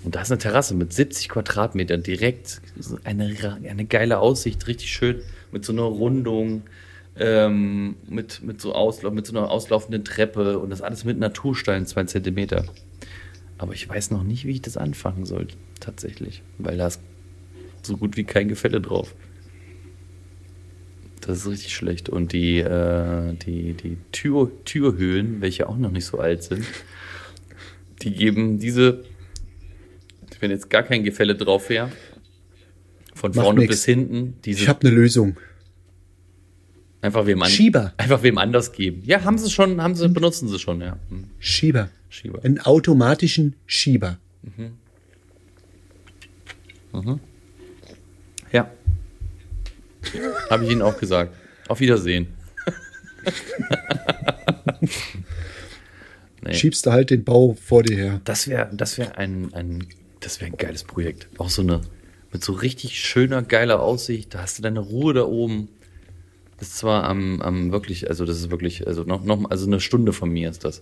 und da ist eine Terrasse mit 70 Quadratmetern direkt. Eine, eine geile Aussicht, richtig schön. Mit so einer Rundung, ähm, mit, mit, so Auslauf, mit so einer auslaufenden Treppe und das alles mit Naturstein, zwei Zentimeter. Aber ich weiß noch nicht, wie ich das anfangen soll, tatsächlich. Weil da ist so gut wie kein Gefälle drauf. Das ist richtig schlecht. Und die, äh, die, die Tür, Türhöhlen, welche auch noch nicht so alt sind, die geben diese, wenn jetzt gar kein Gefälle drauf wäre, von Macht vorne nix. bis hinten, diese Ich habe eine Lösung. einfach wem an, Schieber. einfach wem anders geben. Ja, haben sie schon, haben sie, benutzen sie schon, ja. Hm, Schieber. Schieber. Einen automatischen Schieber. Ja. Habe ich Ihnen auch gesagt. Auf Wiedersehen. nee. Schiebst du halt den Bau vor dir her. Das wäre das wär ein, ein, das wär ein geiles Projekt. Auch so eine, mit so richtig schöner, geiler Aussicht. Da hast du deine Ruhe da oben. Das ist zwar am, am wirklich, also das ist wirklich, also noch, noch, also eine Stunde von mir ist das.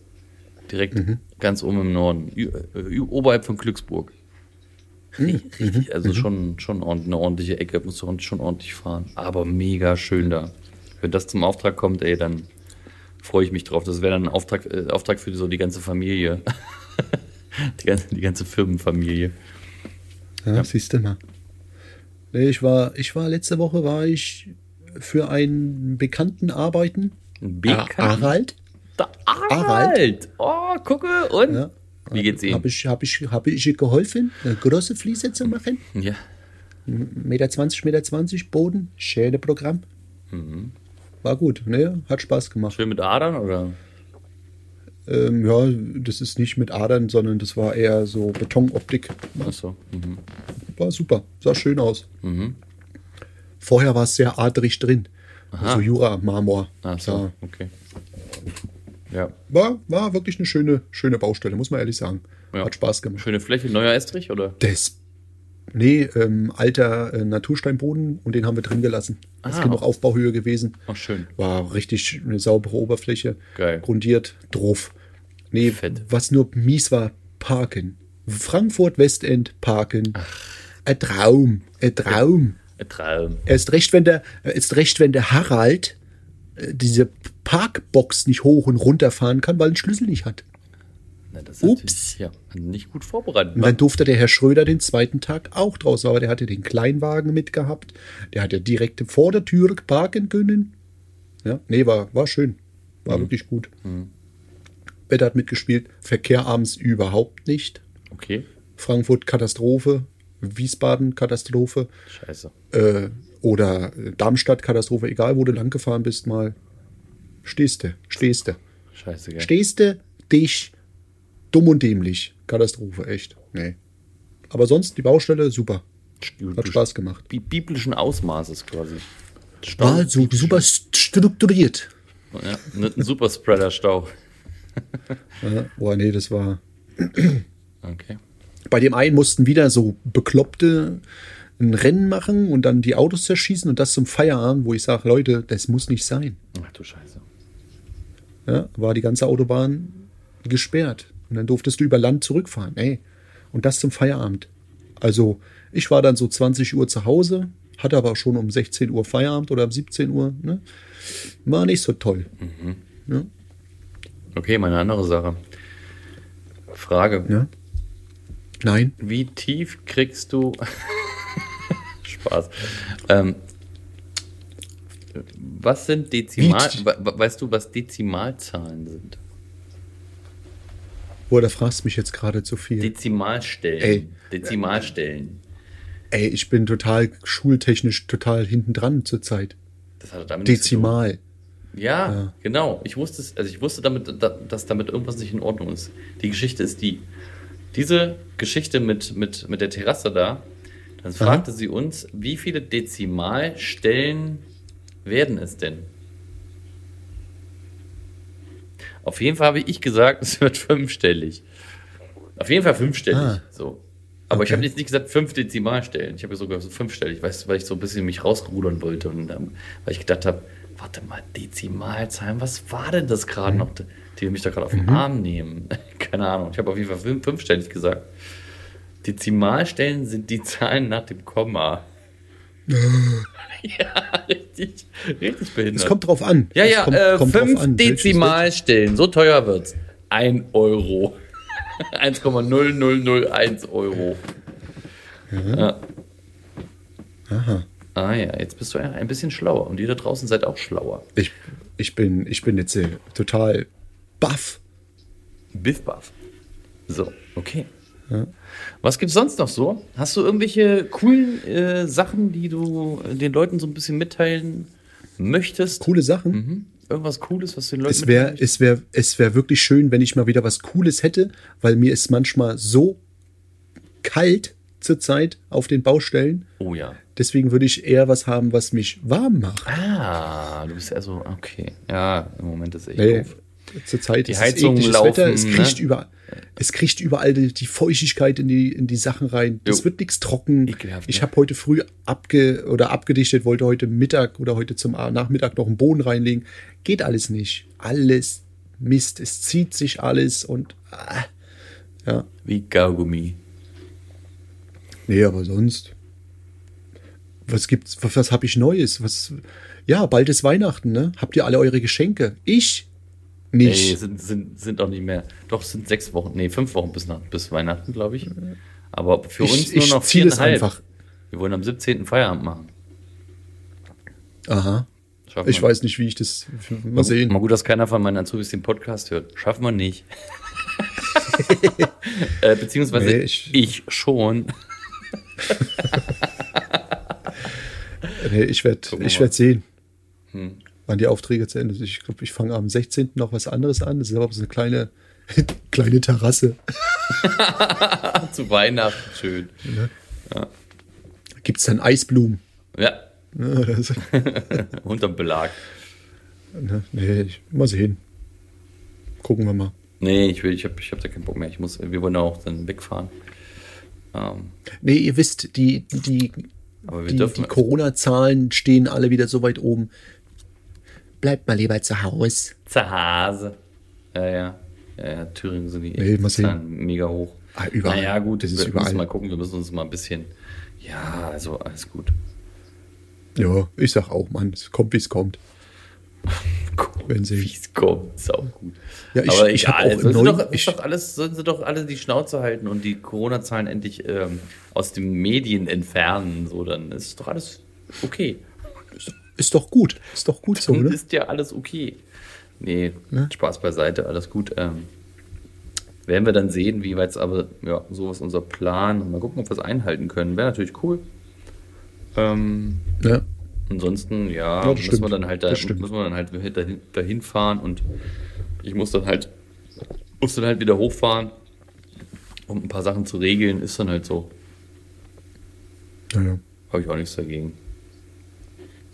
Direkt ganz oben im Norden, äh, oberhalb von Glücksburg. Richtig, richtig also schon, schon ordentlich- eine ordentliche Ecke, musst du schon ordentlich fahren. Aber mega schön da. Wenn das zum Auftrag kommt, ey, dann freue ich mich drauf. Das wäre dann ein Auftrag, äh, Auftrag für so die ganze Familie. die, ganze, die ganze Firmenfamilie. Ja, siehst du mal. Nee, ich war, ich war letzte Woche war ich für einen Bekannten arbeiten. Ein Bekan- Harald. Da- Harald. Oh, gucke und. Ja. Wie geht's Ihnen? Habe ich, hab ich, hab ich ihr geholfen, eine große Fliese zu machen? Ja. Meter 20, Meter 20 Boden, schöne Programm. War gut, ne? Hat Spaß gemacht. Schön mit Adern oder? Ähm, ja, das ist nicht mit Adern, sondern das war eher so Betonoptik. Achso. Mhm. War super, sah schön aus. Vorher war es sehr adrig drin. So Jura-Marmor. Achso, okay. Ja. war, war wirklich eine schöne, schöne Baustelle, muss man ehrlich sagen. Ja. Hat Spaß gemacht. Schöne Fläche, neuer Estrich oder? Das. Nee, ähm, alter äh, Natursteinboden und den haben wir drin gelassen. Ah. ist genug Aufbauhöhe gewesen. Ach, schön. War richtig eine saubere Oberfläche. Geil. Grundiert, drauf. Nee, Fett. was nur mies war, parken. Frankfurt Westend parken. Ein Traum, ein Traum. Ein Traum. Erst recht, wenn der, erst recht, wenn der Harald äh, diese Parkbox nicht hoch und runter fahren kann, weil er einen Schlüssel nicht hat. Na, das ist Ups. Ja, nicht gut vorbereitet. Und dann durfte der Herr Schröder den zweiten Tag auch draußen, aber der hatte den Kleinwagen mitgehabt. Der hat ja direkt vor der Tür parken können. Ja, nee, war, war schön. War wirklich gut. Wetter hat mitgespielt. Verkehr abends überhaupt nicht. Okay. Frankfurt Katastrophe. Wiesbaden Katastrophe. Scheiße. Äh, oder Darmstadt Katastrophe. Egal, wo du lang gefahren bist, mal stehst du. Stehst du. Scheiße, gell? Stehst du dich dumm und dämlich. Katastrophe, echt. Nee. Aber sonst die Baustelle super. Hat Spaß gemacht. Bi biblischen Ausmaßes quasi. War so super st- strukturiert. Ja, ein ein Superspreader-Stau. Ja, boah, nee, das war. Okay. Bei dem einen mussten wieder so Bekloppte ein Rennen machen und dann die Autos zerschießen und das zum Feierabend, wo ich sage, Leute, das muss nicht sein. Ach du Scheiße. Ja, war die ganze Autobahn gesperrt. Und dann durftest du über Land zurückfahren. Ey. Und das zum Feierabend. Also, ich war dann so 20 Uhr zu Hause, hatte aber schon um 16 Uhr Feierabend oder um 17 Uhr. Ne? War nicht so toll. Okay, meine andere Sache. Frage. Ja? Nein? Wie tief kriegst du. Spaß. Ähm, was sind Dezimal. Wie- weißt du, was Dezimalzahlen sind? Boah, da fragst du mich jetzt gerade zu viel. Dezimalstellen. Ey. Dezimalstellen. Ey, ich bin total schultechnisch total hinten dran zurzeit. Das hat damit nichts zu tun. Dezimal. Ja, genau. Ich wusste es, also ich wusste damit, da- dass damit irgendwas nicht in Ordnung ist. Die Geschichte ist die. Diese Geschichte mit, mit, mit der Terrasse da, dann fragte sie uns, wie viele Dezimalstellen werden es denn? Auf jeden Fall habe ich gesagt, es wird fünfstellig. Auf jeden Fall fünfstellig. Ah. So. Aber ich Okay. habe jetzt nicht gesagt fünf Dezimalstellen. Ich habe sogar so fünfstellig, weißt du, weil ich so ein bisschen mich rausrudern wollte und ähm, weil ich gedacht habe, warte mal, Dezimalzahlen, was war denn das Mhm. gerade noch, die mich da gerade auf den Arm nehmen? Keine Ahnung. Ich habe auf jeden Fall fünf, fünfstellig gesagt. Dezimalstellen sind die Zahlen nach dem Komma. ja, richtig, richtig behindert. Es kommt drauf an. Ja, ja, kommt, äh, kommt fünf an, Dezimalstellen, so teuer wird's. Ein Euro. 1,0001 Euro. Ja. Aha. Ah ja, jetzt bist du ein bisschen schlauer und ihr da draußen seid auch schlauer. Ich, ich, bin, ich bin jetzt total baff. Biff Buff. So, okay. Was gibt's sonst noch so? Hast du irgendwelche coolen äh, Sachen, die du äh, den Leuten so ein bisschen mitteilen möchtest? Coole Sachen. Mhm. Irgendwas Cooles, was den Leuten Es wäre mitteilen es wär, es wär wirklich schön, wenn ich mal wieder was Cooles hätte, weil mir ist manchmal so kalt zurzeit auf den Baustellen. Oh ja. Deswegen würde ich eher was haben, was mich warm macht. Ah, du bist ja so, okay. Ja, im Moment ist echt Nee, doof. Zurzeit Die ist es ekliges laufen, Wetter. Es kriegt, ne? über, es kriegt überall die, die Feuchtigkeit in die, in die Sachen rein. Das Jo. wird nichts trocken. Ekelhaft, ich ne? habe heute früh abge oder abgedichtet, wollte heute Mittag oder heute zum A- Nachmittag noch einen Boden reinlegen. Geht alles nicht. Alles Mist. Es zieht sich alles und ah, ja. Wie Gaugummi. Nee, aber sonst. Was gibt's? Was, was habe ich Neues? Was? Ja, bald ist Weihnachten, ne? Habt ihr alle eure Geschenke? Ich nicht. Ey, sind, sind, sind auch nicht mehr. Doch, es sind sechs Wochen, nee, fünf Wochen bis, nach, bis Weihnachten, glaube ich. Aber für Ich- uns nur noch viereinhalb. einfach. Wir wollen am 17. Feierabend machen. Aha. Schaffen Ich weiß nicht, wie ich das. Mal sehen. Mal gut, dass keiner von meinen Azubis den Podcast hört. Schaffen wir nicht. äh, beziehungsweise Nee, ich, ich- schon. Nee, ich werde ich werd sehen, Hm. Wann die Aufträge zu Ende sind. Ich glaube, ich fange am 16. noch was anderes an. Das ist aber so eine kleine, kleine Terrasse. Zu Weihnachten schön. Gibt es dann Eisblumen? Ja, Ja, das, unterm Belag. ne, nee, ich, mal sehen. Gucken wir mal. Nee, ich will, ich habe ich hab da keinen Bock mehr. Ich muss, wir wollen auch dann wegfahren. Ähm, Nee, ihr wisst, die, die, die, die Corona-Zahlen stehen alle wieder so weit oben. Bleibt mal lieber zu Hause. Zerhase. Ja, ja. Ja, ja, Thüringen sind die Nee. Zahlen mega hoch. Ah, überall. Naja, gut, Das ist wir überall. müssen mal gucken, wir müssen uns mal ein bisschen. Ja, also alles gut. Ja, ich sag auch, Mann, es kommt, wie es kommt. Wenn sie- Wie es kommt, ist auch gut. Ja, ich- Aber ich hab egal, auch sollen, sie doch, ich- doch alles, sollen sie doch alle die Schnauze halten und die Corona-Zahlen endlich ähm, aus den Medien entfernen. So, dann ist doch alles okay. Ist doch gut. Ist doch gut so, Dann ne? ist ja alles okay. Nee, Ne? Spaß beiseite, alles gut. Ähm, werden wir dann sehen, wie weit es aber, ja, so ist unser Plan. Mal gucken, ob wir es einhalten können. Wäre natürlich cool. Ähm, Ja. ansonsten, ja, Ja, das müssen stimmt. wir dann halt da, müssen wir dann halt dahin, dahin fahren und ich muss dann halt, muss dann halt wieder hochfahren, um ein paar Sachen zu regeln. Ist dann halt so. Naja. Habe ich auch nichts dagegen.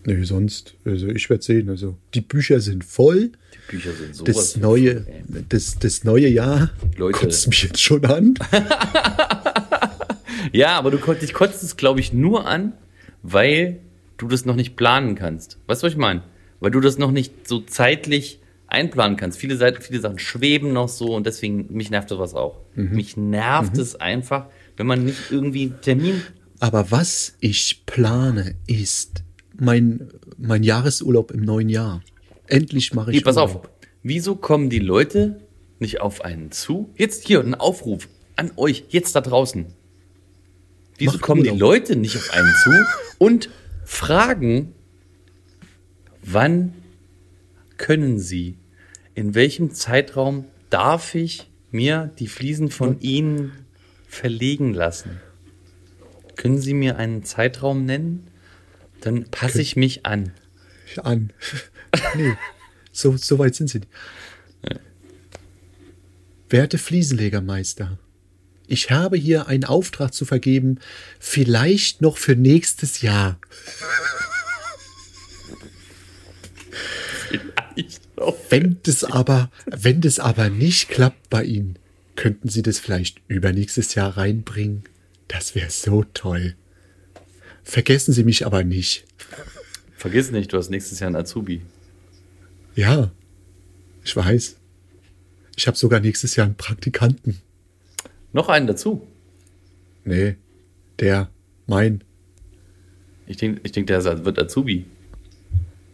Nee, sonst, also ich werde sehen. Also die Bücher sind voll. Die Bücher sind sowas. Das neue, voll, das, das neue Jahr Leute. kotzt mich jetzt schon an. Ja, aber du dich konntest es, glaube ich, nur an, weil du das noch nicht planen kannst. Weißt du, was ich meine? Weil du das noch nicht so zeitlich einplanen kannst. Viele, Seiten, viele Sachen schweben noch so und deswegen, mich nervt sowas auch. Mhm. Mich nervt es einfach, wenn man nicht irgendwie einen Termin. Aber was ich plane, ist mein, mein Jahresurlaub im neuen Jahr. Endlich mache ich Hier, pass auf. Urlaub. Wieso kommen die Leute nicht auf einen zu? Jetzt hier ein Aufruf an euch, jetzt da draußen. Wieso Macht kommen die Urlaub. Leute nicht auf einen zu und fragen, wann können sie, in welchem Zeitraum darf ich mir die Fliesen von ihnen verlegen lassen? Können Sie mir einen Zeitraum nennen? Dann passe ich mich an. an. nee, so, so weit sind sie. nicht. Werte Fliesenlegermeister, ich habe hier einen Auftrag zu vergeben, vielleicht noch für nächstes Jahr. Vielleicht noch. Wenn das aber, wenn das aber nicht klappt bei Ihnen, könnten Sie das vielleicht übernächstes Jahr reinbringen? Das wäre so toll. Vergessen Sie mich aber nicht. Vergiss nicht, du hast nächstes Jahr einen Azubi. Ja, ich weiß. Ich habe sogar nächstes Jahr einen Praktikanten. Noch einen dazu. Nee, der, mein, Ich denke, ich denk, der wird Azubi.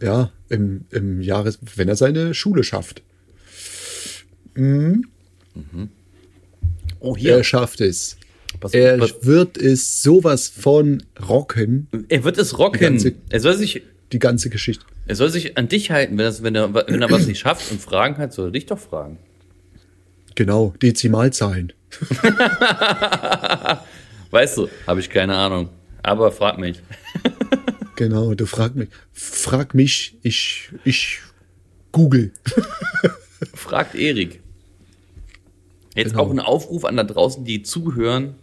ja, im, im Jahres, wenn er seine Schule schafft. Oh, Er schafft es. Pass- Er pass- wird es sowas von rocken, er wird es rocken. ganze- Er soll sich, die ganze Geschichte. er soll sich an dich halten. Wenn, das, wenn, er, wenn er was nicht schafft und Fragen hat, soll er dich doch fragen. Genau, Dezimalzahlen. Weißt du, habe ich keine Ahnung. Aber frag mich. Genau, du frag mich. Frag mich, ich, ich google. Fragt Erik. Jetzt Genau. auch ein Aufruf an da draußen, die zuhören.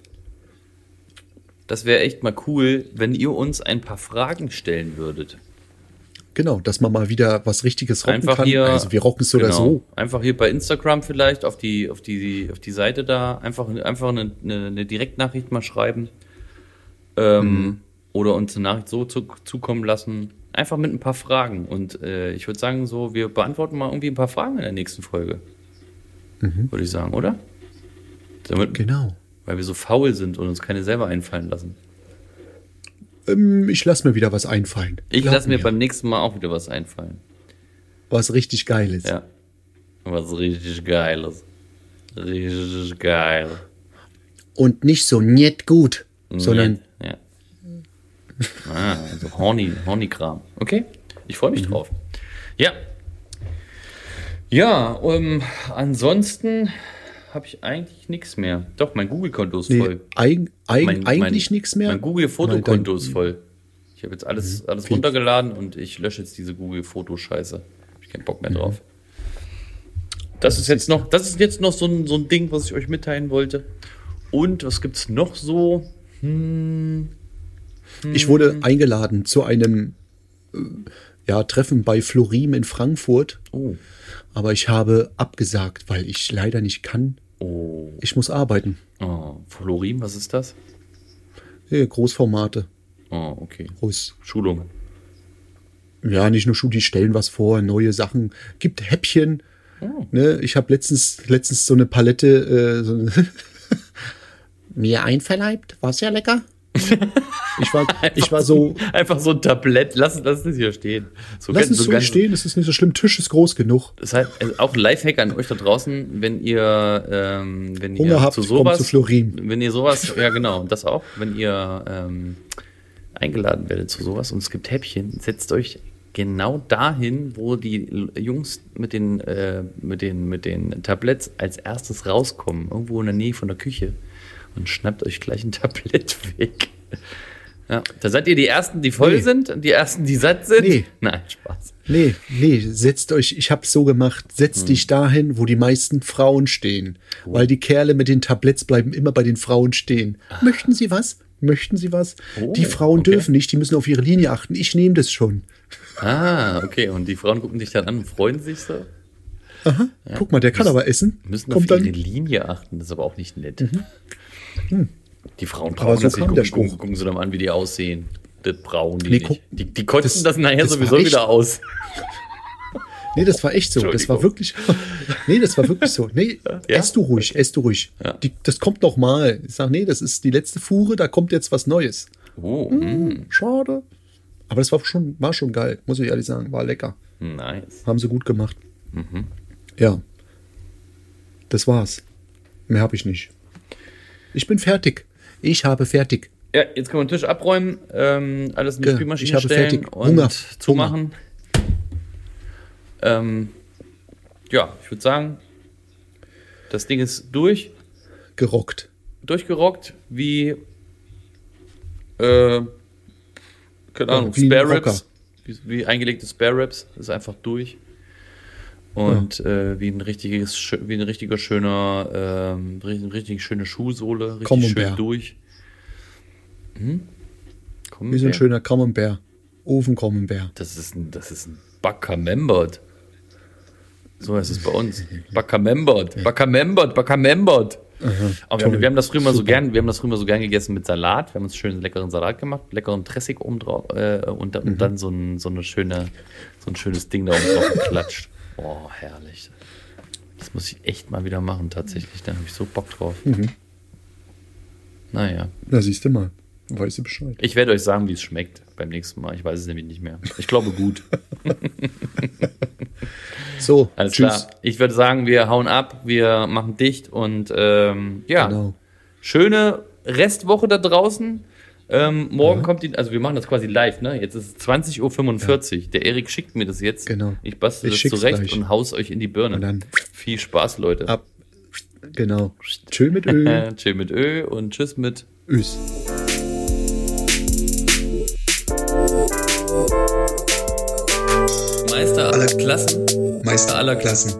Das wäre echt mal cool, wenn ihr uns ein paar Fragen stellen würdet. Genau, dass man mal wieder was Richtiges rocken Einfach kann. hier. also wir rocken es so oder genau, so. Einfach hier bei Instagram vielleicht auf die, auf die, auf die Seite da einfach, einfach eine, eine, eine Direktnachricht mal schreiben. Ähm, Mhm. Oder uns eine Nachricht so zu, zukommen lassen. Einfach mit ein paar Fragen. Und äh, ich würde sagen, so, wir beantworten mal irgendwie ein paar Fragen in der nächsten Folge. Würde ich sagen, oder? Damit, Mhm. Genau. Weil wir so faul sind und uns keine selber einfallen lassen. Ähm, ich lasse mir wieder was einfallen. Ich lasse mir beim nächsten Mal auch wieder was einfallen. was richtig Geiles. Ja. Was richtig Geiles. Richtig geil. Und nicht so nicht gut, sondern Ja. Ah, also horny, horny Kram. Okay, ich freue Mhm. mich drauf. Ja. Ja, ähm, ansonsten habe ich eigentlich nichts mehr. Doch, mein Google-Konto ist Nee, voll. eig, eig, Mein- eigentlich nichts mehr. Mein Google-Fotokonto ist voll. Ich habe jetzt alles, alles Viel- runtergeladen und ich lösche jetzt diese Google-Fotoscheiße. Ich keinen Bock Mhm. mehr drauf. Das ist jetzt noch, das ist jetzt noch so ein, so ein Ding, was ich euch mitteilen wollte. Und was gibt's noch so? Ich wurde eingeladen zu einem äh, ja, Treffen bei Florim in Frankfurt, Oh, aber ich habe abgesagt, weil ich leider nicht kann. Oh, Ich muss arbeiten. oh. Florim, was ist das? Ja, Großformate. Oh, okay. Groß. Schulung. Ja, nicht nur Schuh, die stellen was vor, neue Sachen. Gibt Häppchen. Ne, ich habe letztens, letztens so eine Palette äh, so eine mir einverleibt. War sehr lecker. Ich, war, ich war so, Einfach so ein Tablett. Lass, lass das hier stehen. So lass es so stehen, es ist nicht so schlimm. Tisch ist groß genug. Das heißt, also auch ein Lifehack an euch da draußen, wenn ihr, ähm, wenn Hunger ihr habt, zu sowas, zu Florim. wenn ihr sowas, ja genau, und das auch, wenn ihr ähm, eingeladen werdet zu sowas und es gibt Häppchen, setzt euch genau dahin, wo die Jungs mit den, äh, mit den, mit den Tabletts als erstes rauskommen, irgendwo in der Nähe von der Küche und schnappt euch gleich ein Tablett weg. Ja, da seid ihr die Ersten, die voll Nee. sind, die Ersten, die satt sind. Nee. Nein, Spaß. Nee, nee, setzt euch, ich hab's so gemacht, Hm. setzt dich dahin, wo die meisten Frauen stehen. Weil die Kerle mit den Tabletts bleiben immer bei den Frauen stehen. Möchten sie was? Möchten sie was? Oh, die Frauen okay. dürfen nicht, die müssen auf ihre Linie achten. Ich nehme das schon. Ah, okay. Und die Frauen gucken dich dann an und freuen sich so. Guck mal, der kann aber essen. Müssen auf Kommt ihre dann, Mhm. Linie achten. Das ist aber auch nicht nett. Die Frauen brauchen so das nicht. Gucken, gucken, gucken sie mal an, wie die aussehen. Das brauchen die Nee, nicht. die, die kotzen das, das- nachher das sowieso wieder aus. nee, das war echt so. Das war wirklich, nee, das war wirklich so. Nee, Ja? ess du ruhig, ess du ruhig. Ja. Die, das kommt noch mal. Ich sag, nee, das ist die letzte Fuhre, da kommt jetzt was Neues. Oh, mm, Schade. Aber das war schon, war schon geil, muss ich ehrlich sagen. War lecker. nice. Haben sie gut gemacht. Mhm. Ja. Das war's. Mehr habe ich nicht. Ich bin fertig. Ich habe fertig. Ja, jetzt können wir den Tisch abräumen, ähm, alles in die Ja, Spülmaschine ich habe stellen fertig. und Hunger. zumachen. Ähm, ja, ich würde sagen, das Ding ist durch. Gerockt. durchgerockt wie äh, keine Ahnung, wie ein Spare. Ribs, wie, wie eingelegte Spare Ribs, ist einfach durch. Und äh, wie ein richtiges, wie ein richtiger schöner, ähm, richtig, richtig schöne Schuhsohle, richtig schön Camembert. durch. Hm? Wie so ein schöner Camembert. Ofen Camembert. Das ist ein, das ist ein Backermembert. So heißt es bei uns. Backermembert, Backermembert, Backermembert. Aber wir, wir haben das früher mal so gern, wir haben das früher mal so gern gegessen mit Salat. Wir haben uns schön leckeren Salat gemacht, leckeren Tressig oben drauf äh, und, dann- Mhm. und dann so ein, so eine schöne, so ein schönes Ding da oben drauf geklatscht. Oh, herrlich. Das muss ich echt mal wieder machen, tatsächlich. Da habe ich so Bock drauf. Mhm. Naja. Na, siehst du mal. Weißt du Bescheid. Ich werde euch sagen, wie es schmeckt beim nächsten Mal. Ich weiß es nämlich nicht mehr. Ich glaube gut. So, Alles tschüss. klar. Ich würde sagen, wir hauen ab, wir machen dicht und ähm, ja, Genau. schöne Restwoche da draußen. Ähm, morgen kommt die, also wir machen das quasi live, ne? Jetzt ist es 20.45 Uhr. Der Erik schickt mir das jetzt. Genau. Ich bastel Ich das zurecht gleich. und haus euch in die Birne. Und dann- Viel Spaß, Leute. Ab. Genau. Tschö mit. Äh, chill mit Ö und tschüss mit. Ös. Meister aller Klassen. Meister aller Klassen.